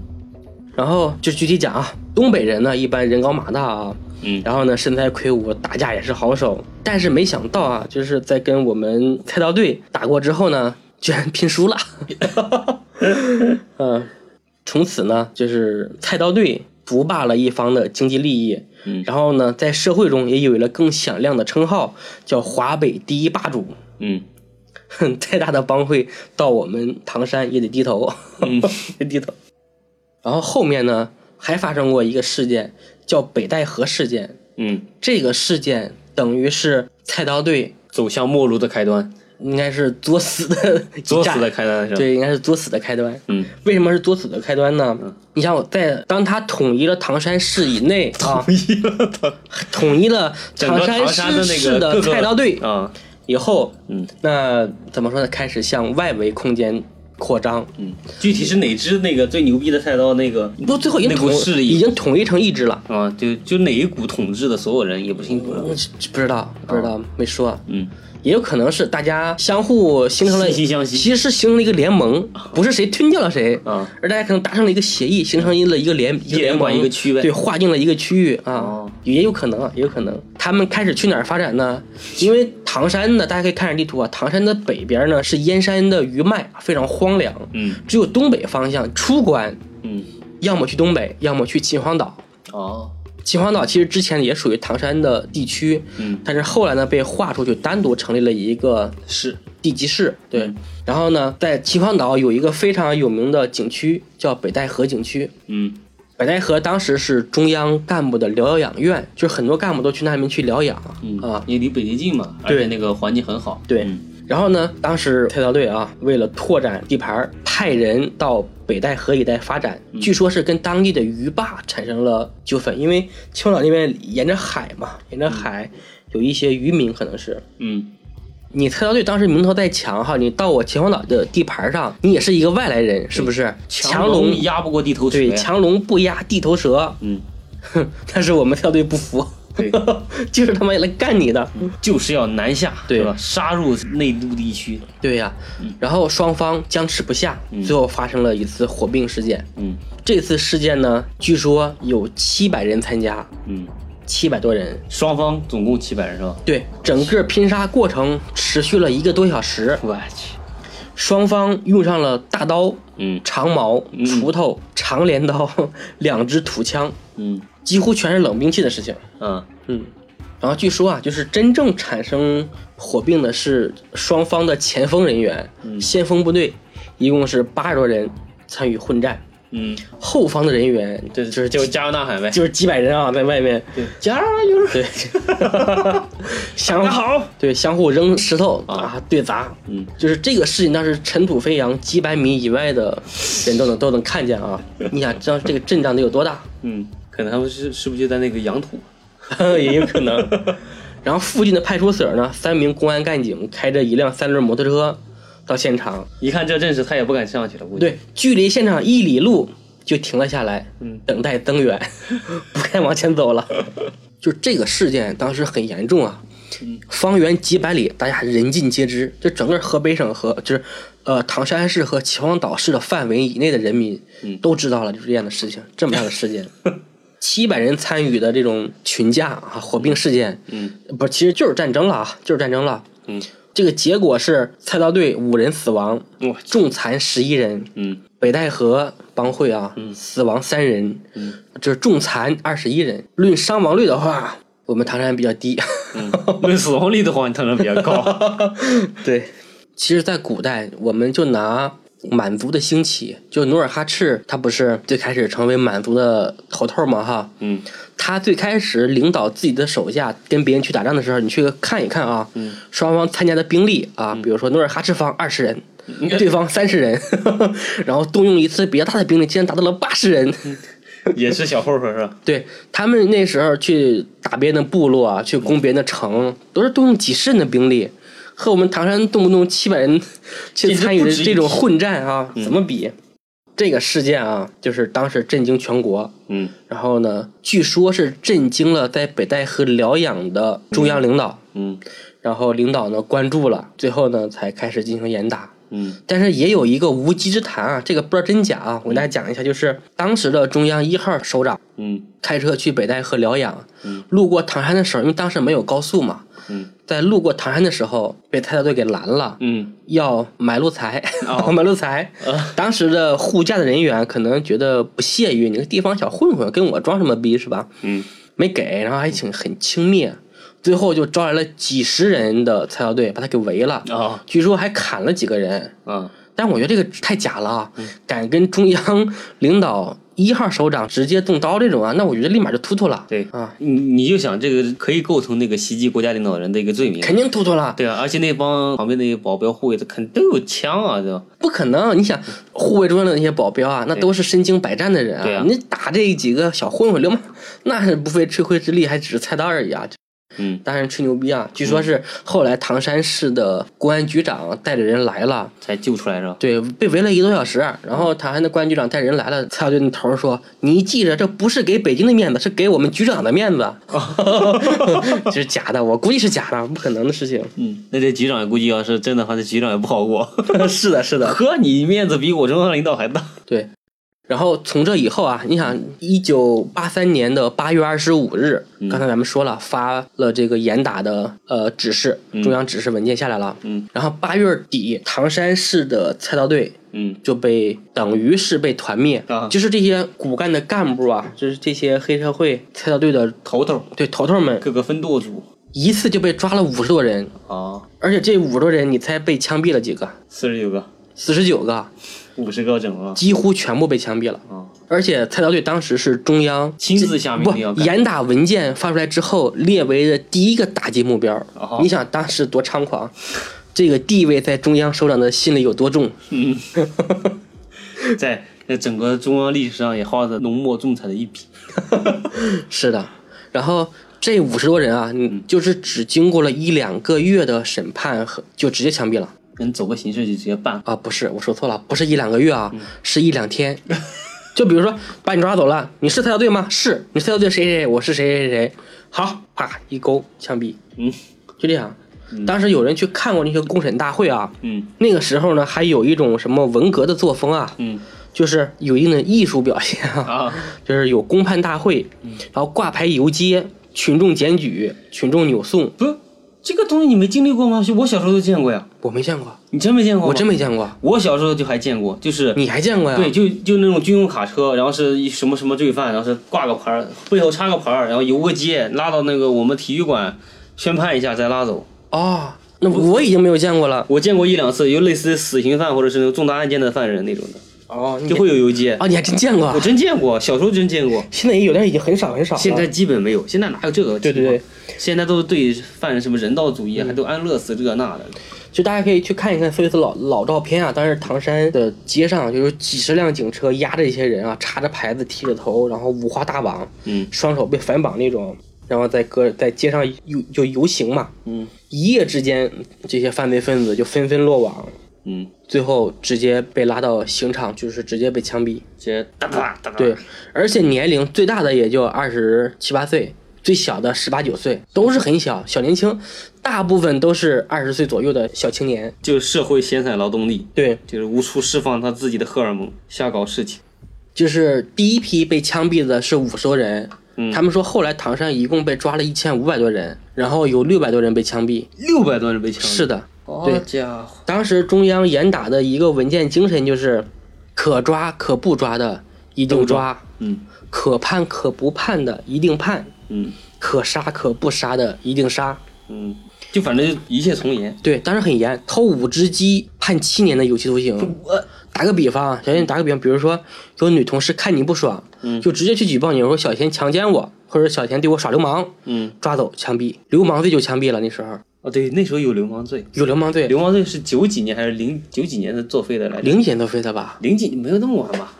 然后就具体讲啊，东北人呢一般人高马大啊，嗯然后呢身材魁梧，打架也是好手，但是没想到啊，就是在跟我们菜刀队打过之后呢，居然拼输了。嗯，从此呢，就是菜刀队独霸了一方的经济利益。嗯然后呢，在社会中也有了更响亮的称号，叫华北第一霸主。嗯哼，再大的帮会到我们唐山也得低头，嗯得低头。然后后面呢，还发生过一个事件，叫北戴河事件。嗯，这个事件等于是菜刀队走向末路的开端，应该是作死的 作死的开端是吧？，对，应该是作死的开端。嗯，为什么是作死的开端呢？你想我在当他统一了唐山市以内啊，一了的统一了唐山市市的那个菜刀队啊，以后，嗯那怎么说呢？开始向外围空间扩张。嗯，具体是哪只那个最牛逼的菜刀那个不，最后已经统势力已经统一成一支了。啊？就就哪一股统治的所有人也不清楚了。嗯不知道，不知道，没说。嗯，也有可能是大家相互形成了其实是形成了一个联盟，不是谁吞掉了谁啊，而大家可能达成了一个协议，形成了一个联一个联盟管一个区呗对，划定了一个区域啊哦，也有可能啊，也有可能。他们开始去哪儿发展呢？因为唐山呢，大家可以看下地图啊，唐山的北边呢是燕山的余脉，非常荒凉，嗯。只有东北方向出关，嗯，要么去东北，要么去秦皇岛。哦，秦皇岛其实之前也属于唐山的地区，嗯，但是后来呢被划出去，单独成立了一个市，地级市。对，然后呢，在秦皇岛有一个非常有名的景区，叫北戴河景区。嗯北戴河当时是中央干部的疗养院，就是很多干部都去那边去疗养、嗯啊。因为离北京近嘛，对那个环境很好。对嗯然后呢，当时菜刀队啊，为了拓展地盘，派人到北戴河一带发展，嗯据说是跟当地的渔霸产生了纠纷，因为青岛那边沿着海嘛，沿着海有一些渔民，可能是嗯你菜刀队当时名头再强哈，你到我秦皇岛的地盘上，你也是一个外来人，是不是？强龙龙压不过地头蛇对，强龙不压地头蛇，嗯，哼，但是我们菜刀队不服，对，就是他妈来干你的。就是要南下，对吧？杀入内陆地区。对呀、然后双方僵持不下，最后发生了一次火并事件。嗯这次事件呢，据说有七百人参加，嗯，七百多人。双方总共七百人是吧？对，整个拼杀过程持续了一个多小时，我去，双方用上了大刀、嗯。长矛、嗯。锄头、长镰刀、两支土枪，嗯。几乎全是冷兵器的事情。嗯。嗯，然后据说啊，就是真正产生火并的是双方的前锋人员，嗯。先锋部队，一共是八十多人参与混战，嗯，后方的人员对就是就加油呐喊呗。就是几百人啊，在外面对，加油！对，相互好，对相互扔石头啊对砸，嗯，就是这个事情当时尘土飞扬，几百米以外的人都能都能看见啊！你想知道这个阵仗得有多大？嗯，可能他们是是不是就在那个养土？也有可能。然后附近的派出所呢，三名公安干警开着一辆三轮摩托车到现场，一看这阵势，他也不敢上去了。估计，对，距离现场一里路就停了下来，嗯，等待增援，不敢往前走了。就这个事件当时很严重啊，方圆几百里，大家人尽皆知，就整个河北省和就是呃唐山市和秦皇岛市的范围以内的人民，嗯都知道了，就是这样的事情，这么大的事件。七百人参与的这种群架啊火并事件，嗯不，其实就是战争了啊，就是战争了。嗯这个结果是菜刀队五人死亡，重残十一人。嗯北戴河帮会啊，死亡三人，嗯，就是重残二十一人。论伤亡率的话，我们唐山比较低。嗯，论死亡率的话，你唐山比较高。对，其实，在古代，我们就拿满族的兴起，就努尔哈赤，他不是最开始成为满族的头头嘛，哈，嗯。他最开始领导自己的手下跟别人去打仗的时候，你去看一看啊，嗯。双方参加的兵力啊，比如说努尔哈赤方二十人，对方三十人，然后动用一次比较大的兵力，竟然达到了八十人。也是小混混是吧？对他们那时候去打别人的部落啊，去攻别人的城，都是动用几十人的兵力，和我们唐山动不动七百人去参与的这种混战啊，怎么比？这个事件啊，就是当时震惊全国。嗯然后呢，据说是震惊了在北戴河疗养的中央领导，嗯然后领导呢关注了，最后呢才开始进行严打。嗯但是也有一个无稽之谈啊，这个不知道真假啊，我给大家讲一下，就是当时的中央一号首长嗯开车去北戴河疗养，嗯路过唐山的时候，因为当时没有高速嘛，嗯。在路过唐山的时候被菜刀队给拦了，嗯。要买路财，哦。买路财。啊当时的护驾的人员可能觉得不屑于你个地方小混混跟我装什么逼是吧？嗯。没给，然后还挺很轻蔑，最后就招来了几十人的菜刀队把他给围了，啊据说还砍了几个人。啊但我觉得这个太假了敢跟中央领导一号首长直接动刀这种啊，那我觉得立马就突突了。对啊，你你就想这个可以构成那个袭击国家领导人的一个罪名。肯定突突了，对啊，而且那帮旁边那些保镖护卫的肯定都有枪啊，对吧？不可能！你想护卫中央的那些保镖啊，那都是身经百战的人对啊你打这几个小混混流氓，那是不费吹灰之力，还只是菜刀而已啊！嗯当然吹牛逼啊！据说是后来唐山市的公安局长带着人来了，才救出来是吧？对，被围了一个多小时，然后唐山的公安局长带人来了，蔡小队那头儿说：“你记着，这不是给北京的面子，是给我们局长的面子。”这是假的，我估计是假的，不可能的事情。嗯，那这局长估计要是真的话，这局长也不好过。是的，是的，呵，你面子比我中央领导还大。对。然后从这以后啊，你想，一九八三年的八月二十五日，刚才咱们说了，发了这个严打的呃指示，中央指示文件下来了。嗯。然后八月底，唐山市的菜刀队嗯。就被等于是被团灭，啊。就是这些骨干的干部啊，就是这些黑社会菜刀队的头头对头头们，各个分舵主一次就被抓了五十多人，啊，而且这五十多人，你猜被枪毙了几个？四十九个，四十九个，五十个整啊几乎全部被枪毙了。啊！而且菜刀队当时是中央亲自下命不令严打文件发出来之后列为的第一个打击目标。哦你想当时多猖狂，这个地位在中央首长的心里有多重？嗯，在在整个中央历史上也画着浓墨重彩的一笔。是的，然后这五十多人啊，嗯就是只经过了一两个月的审判和就直接枪毙了人走个形式就直接办，啊！不是，我说错了，不是一两个月啊，嗯是一两天。就比如说把你抓走了，你是菜刀队吗？是，你是菜刀队谁谁谁，我是谁谁谁谁。好，啪一勾枪毙，嗯就这样。当时有人去看过那些公审大会啊，嗯那个时候呢，还有一种什么文革的作风啊，嗯就是有一定的艺术表现啊，啊，就是有公判大会，然后挂牌游街，群众检举，群众扭送。这个东西你没经历过吗？我小时候都见过呀，我没见过，你真没见过？我真没见过，我小时候就还见过，就是你还见过呀？对，就就那种军用卡车，然后是一什么什么罪犯，然后是挂个牌儿，背后插个牌儿，然后游个街，拉到那个我们体育馆宣判一下再拉走。哦，那我已经没有见过了。我见过一两次，有类似死刑犯或者是那种重大案件的犯人那种的，哦，就会有游街。啊，你还真见过我？真见过，小时候真见过，现在也有，但是已经很少很少了。现在基本没有。现在哪有这个？对对对，，现在都是对犯人什么人道主义，还都安乐死这那的。就大家可以去看一看菲利斯老老照片啊，当时唐山的街上就有几十辆警车压着一些人啊，插着牌子，剃着头，然后五花大绑，嗯双手被反绑那种，然后在搁在街上游就游行嘛，嗯一夜之间这些犯罪分子就纷纷落网，嗯，最后直接被拉到刑场，就是直接被枪毙。直接哒哒哒哒。对，而且年龄最大的也就二十七八岁，最小的十八九岁，都是很小小年轻，大部分都是二十岁左右的小青年。就是社会闲散劳动力，对，就是无处释放他自己的荷尔蒙，瞎搞事情。就是第一批被枪毙的是五十多人，嗯他们说后来唐山一共被抓了一千五百多人，然后有六百多人被枪毙。六百多人被枪毙，是的，好对家伙，当时中央严打的一个文件精神就是，可抓可不抓的一定抓，嗯可判可不判的一定判，嗯可杀可不杀的一定杀。嗯，就反正一切从严。对，当时很严，偷五只鸡判七年的有期徒刑。我打个比方啊，小贤打个比方，比如说有女同事看你不爽，嗯就直接去举报你，说小贤强奸我，或者小贤对我耍流氓，嗯抓走枪毙，流氓罪就枪毙了。那时候哦，对，那时候有流氓罪，有流氓罪，流氓罪是九几年还是零九几年的作废的来着？零几年作废的吧？零几没有那么晚吧？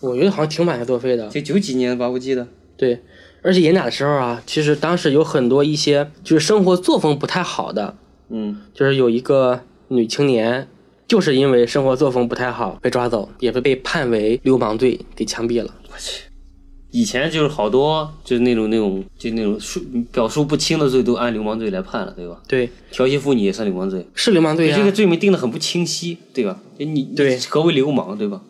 我觉得好像挺晚才作废的。就九几年吧，我记得。对，而且严打的时候啊，其实当时有很多一些就是生活作风不太好的，嗯，就是有一个女青年，就是因为生活作风不太好被抓走，也被被判为流氓罪给枪毙了。我去，以前就是好多就是那种那种就那种数表述不清的罪都按流氓罪来判了，对吧？对，调戏妇女也算流氓罪，是流氓罪呀、这个罪名定的很不清晰，对吧？就你对何为流氓，对吧？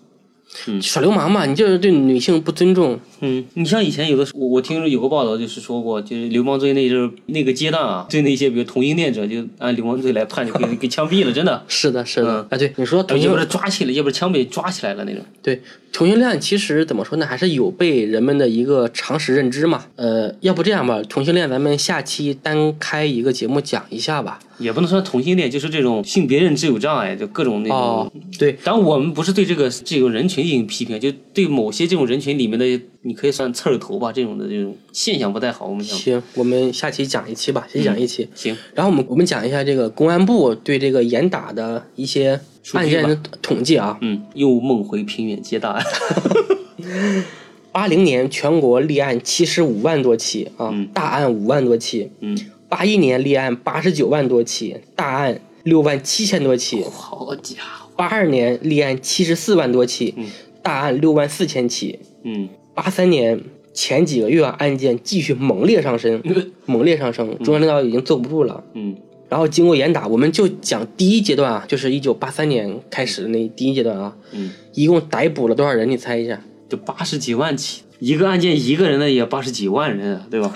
耍流氓嘛，你就是对女性不尊重。嗯，你像以前有的时，我我听说有个报道，就是说过，就是流氓罪那阵儿那个阶段啊，对那些比如同性恋者就按流氓罪来判，就给 给枪毙了，真的。是的，是的，嗯啊，对，你说同性要不是抓起来，要不是枪毙抓起来了那种。对同性恋，其实怎么说呢，还是有被人们的一个常识认知嘛。呃，要不这样吧，同性恋咱们下期单开一个节目讲一下吧。也不能说同性恋，就是这种性别认知有障碍，就各种那种。哦，对，当然，我们不是对这个这种人群进行批评，就对某些这种人群里面的，你可以算刺儿头吧，这种的这种现象不太好。我们讲，行，我们下期讲一期吧，先讲一期。行，然后我们我们讲一下这个公安部对这个严打的一些案件的统计啊。嗯，又梦回平远接大案。八零年全国立案七十五万多起啊，嗯大案五万多起。嗯，八一年立案八十九万多起，大案六万七千多起。好家伙，八二年立案七十四万多起，嗯大案六万四千起。嗯八三年前几个月案件继续猛烈上升，猛烈上升，中央领导已经坐不住了。嗯然后经过严打，我们就讲第一阶段啊，就是一九八三年开始的那第一阶段啊，嗯，一共逮捕了多少人？你猜一下？就八十几万起，一个案件一个人的也八十几万人啊，对吧？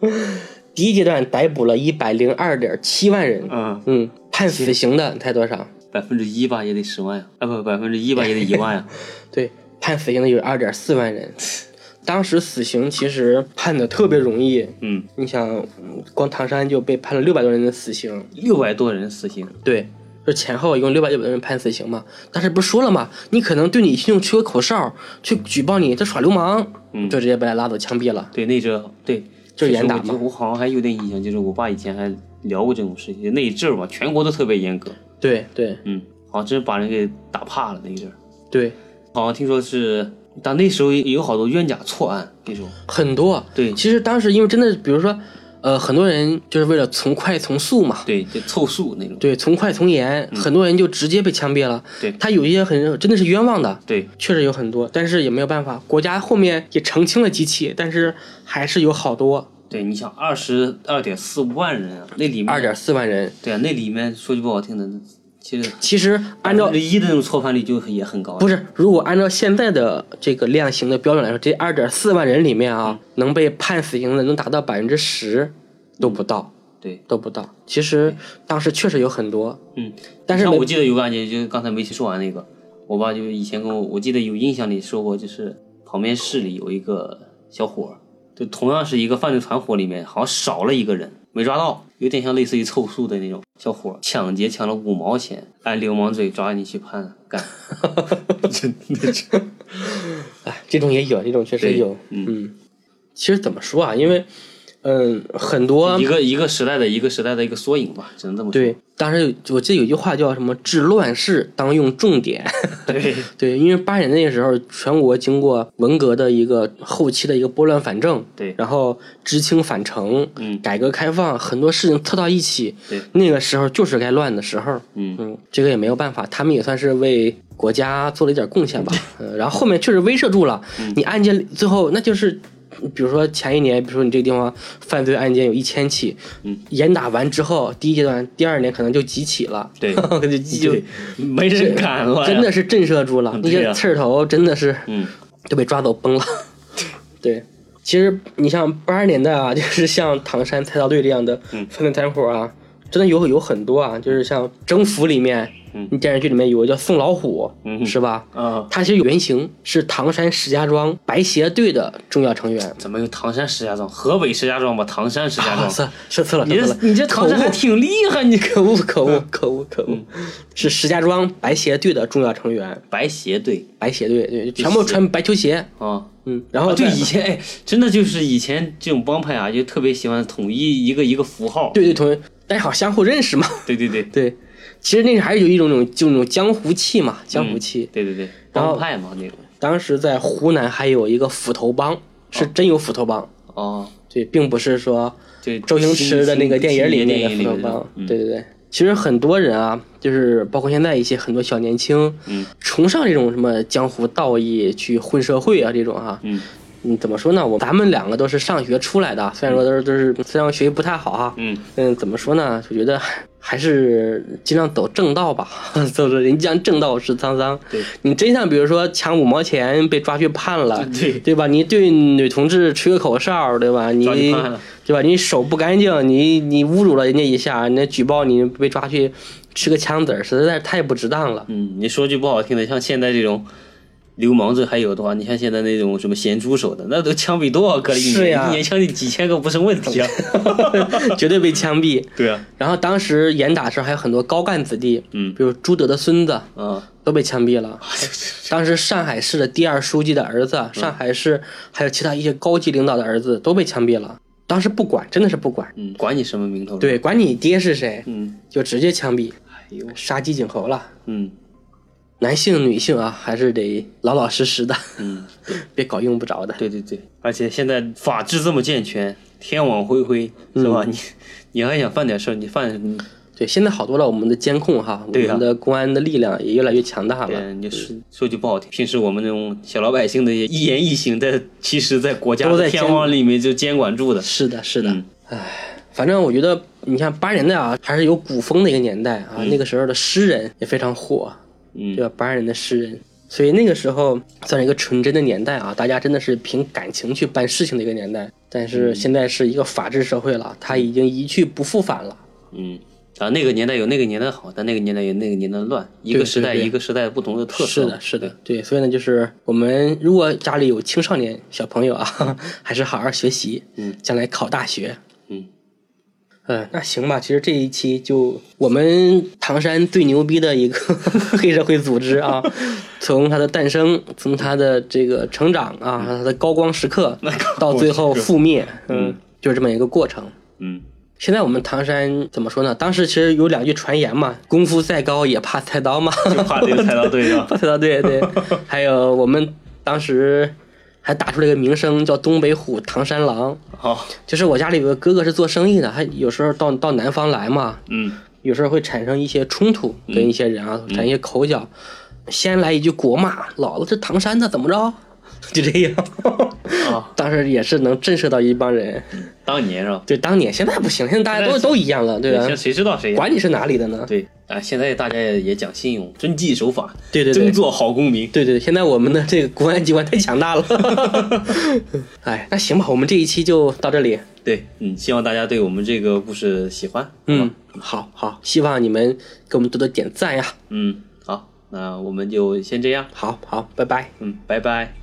第一阶段逮捕了一百零二点七万人，嗯，嗯，判死刑的你猜多少？百分之一吧也得十万呀，啊不，百分之一吧也得一万呀。对，判死刑的有二点四万人。当时死刑其实判的特别容易，嗯，你想，嗯光唐山就被判了六百多人的死刑，六百多人死刑。对，就前后一共六百六百多人判死刑嘛。但是不是说了嘛，你可能对你信用吹个口哨，去举报你他耍流氓，嗯就直接把他拉走枪毙了。对，那阵对，就是严打嘛我我好像还有点印象，就是我爸以前还聊过这种事情。那一阵儿吧，全国都特别严格，对对嗯，好像真是把人给打怕了那一阵儿。对，好像听说是，但那时候也有好多冤假错案那种。很多。对其实当时因为真的，比如说，呃，很多人就是为了从快从速嘛，对，就凑数那种。对，从快从严，很多人就直接被枪毙了。嗯对他有一些很真的是冤枉的，对，确实有很多，但是也没有办法，国家后面也澄清了几起，但是还是有好多，对，你想二十二点四万人啊，那里面二点四万人。对啊，那里面说句不好听的，其实其实按照一的那种错判率就也很高。不是，如果按照现在的这个量刑的标准来说，这二点四万人里面啊，能被判死刑的能达到百分之十都不到，对，都不到。其实当时确实有很多，嗯，但是我记得有个案件，就是刚才没说完那个，我爸就以前跟我，我记得有印象里说过，就是旁边市里有一个小伙儿，就同样是一个犯罪团伙里面，好像少了一个人没抓到，有点像类似于凑数的那种小伙儿，抢劫抢了五毛钱，按流氓罪抓你去判干，真的是，哎，这种也有，这种确实有。嗯嗯，其实怎么说啊？因为嗯，很多一个一个时代的一个时代的一个缩影吧，只能这么说。对，当时有我记得有句话叫什么“治乱世当用重典 ”。对对，因为八十年代那时候，全国经过文革的一个后期的一个拨乱反正，对然后知青返城，嗯改革开放，很多事情凑到一起，对，那个时候就是该乱的时候，嗯嗯，这个也没有办法，他们也算是为国家做了一点贡献吧，嗯，然后后面确实威慑住了，嗯你案件最后那就是。比如说前一年，比如说你这个地方犯罪案件有一千起，嗯，严打完之后，第一阶段，第二年可能就几起了，对。就就，没人敢了，真的是震慑住了，那些刺儿头真的是嗯。就被抓走崩了。对，其实你像八十年代啊，就是像唐山菜刀队这样的嗯。犯罪团伙啊，真的有有很多啊，就是像《征服》里面，嗯电视剧里面有个叫宋老虎，嗯是吧？啊，他其实原型是唐山石家庄白鞋队的重要成员。怎么有唐山石家庄？河北石家庄吧，唐山石家庄。啊是是错了，你说错了这你这唐山还挺厉害，你可恶可恶可恶可恶，是石家庄白鞋队的重要成员。白鞋队白鞋队对，全部穿白球鞋，啊。嗯，然后啊，对，以前哎，真的就是以前这种帮派啊，就特别喜欢统一一个一个符号。对对同学，大家好相互认识嘛。对对对，对，其实那个还是有一种那种就那种江湖气嘛，江湖气。对对对，然后帮派嘛那种。当时在湖南还有一个斧头帮，是真有斧头帮，哦，对，并不是说对，周星驰的那个电影里面的电影里面斧头帮。嗯。对对对，其实很多人啊，就是包括现在一些很多小年轻，嗯。崇尚这种什么江湖道义，去混社会啊这种哈、嗯嗯，怎么说呢？我咱们两个都是上学出来的，虽然说都是都是，虽然学习不太好哈，嗯嗯，怎么说呢？就觉得还是尽量走正道吧，走着人将正道是沧桑。对你真像比如说抢五毛钱被抓去判了，对对吧？你对女同志吹个口哨，对吧？你对吧？你手不干净，你你侮辱了人家一下，人家举报你被抓去吃个枪子儿，实在是太不值当了。嗯，你说句不好听的，像现在这种。流氓罪还有的话，你像现在那种什么咸猪手的，那都枪毙多少个了？一年是呀一年枪毙几千个不是问题啊！绝对被枪毙。对啊，然后当时严打时候还有很多高干子弟，嗯比如朱德的孙子啊，都被枪毙了。当时上海市的第二书记的儿子，嗯上海市还有其他一些高级领导的儿子都被枪毙了。当时不管，真的是不管，嗯，管你什么名头？，对，管你爹是谁，嗯，就直接枪毙，哎呦，杀鸡儆猴了。嗯男性、女性啊，还是得老老实实的，嗯，别搞用不着的。对对对，而且现在法治这么健全，天网恢恢，是吧？嗯你你还想犯点事儿，你犯，对，现在好多了，我们的监控哈，我们的公安的力量也越来越强大了。对，你说说句不好听，平时我们那种小老百姓的一言一行，在其实，在国家都在的天监网里面就监管住的。是的，是的。嗯反正我觉得，你像八十年代啊，还是有古风的一个年代啊，那个时候的诗人也非常火，嗯对吧？八十年的诗人，所以那个时候算是一个纯真的年代啊，大家真的是凭感情去办事情的一个年代。但嗯是现在是一个法治社会了，它已经一去不复返了。嗯啊，那个年代有那个年代好，但那个年代有那个年代乱，一个时代一个时代不同的特色。是的，是的，对，所以呢，就是我们如果家里有青少年小朋友啊，还是好好学习，嗯，将来考大学。嗯嗯，那行吧。其实这一期就我们唐山最牛逼的一个 黑社会组织啊，从它的诞生，从它的这个成长啊，它的 高光时刻，到最后覆灭，嗯，就是这么一个过程。嗯现在我们唐山怎么说呢？当时其实有两句传言嘛，功夫再高也怕菜刀嘛，就怕这个菜刀对是吧？怕菜刀队对。还有我们当时还打出了一个名声，叫东北虎、唐山狼。哦，就是我家里有个哥哥是做生意的，他有时候到到南方来嘛，嗯有时候会产生一些冲突，跟一些人啊产生一些口角。先来一句国骂，老子是唐山的，怎么着？就这样。啊，当时也是能震慑到一帮人。当年是吧？对，当年现在不行，现在大家都都一样了，对吧？谁知道谁呀？管你是哪里的呢？对啊，现在大家也也讲信用，遵纪守法，对对对争做好公民。对对，现在我们的这个公安机关太强大了。哎，那行吧，我们这一期就到这里。对，嗯，希望大家对我们这个故事喜欢。嗯，好好，希望你们给我们多多点赞呀。嗯，好，那我们就先这样。好好，拜拜。嗯，拜拜。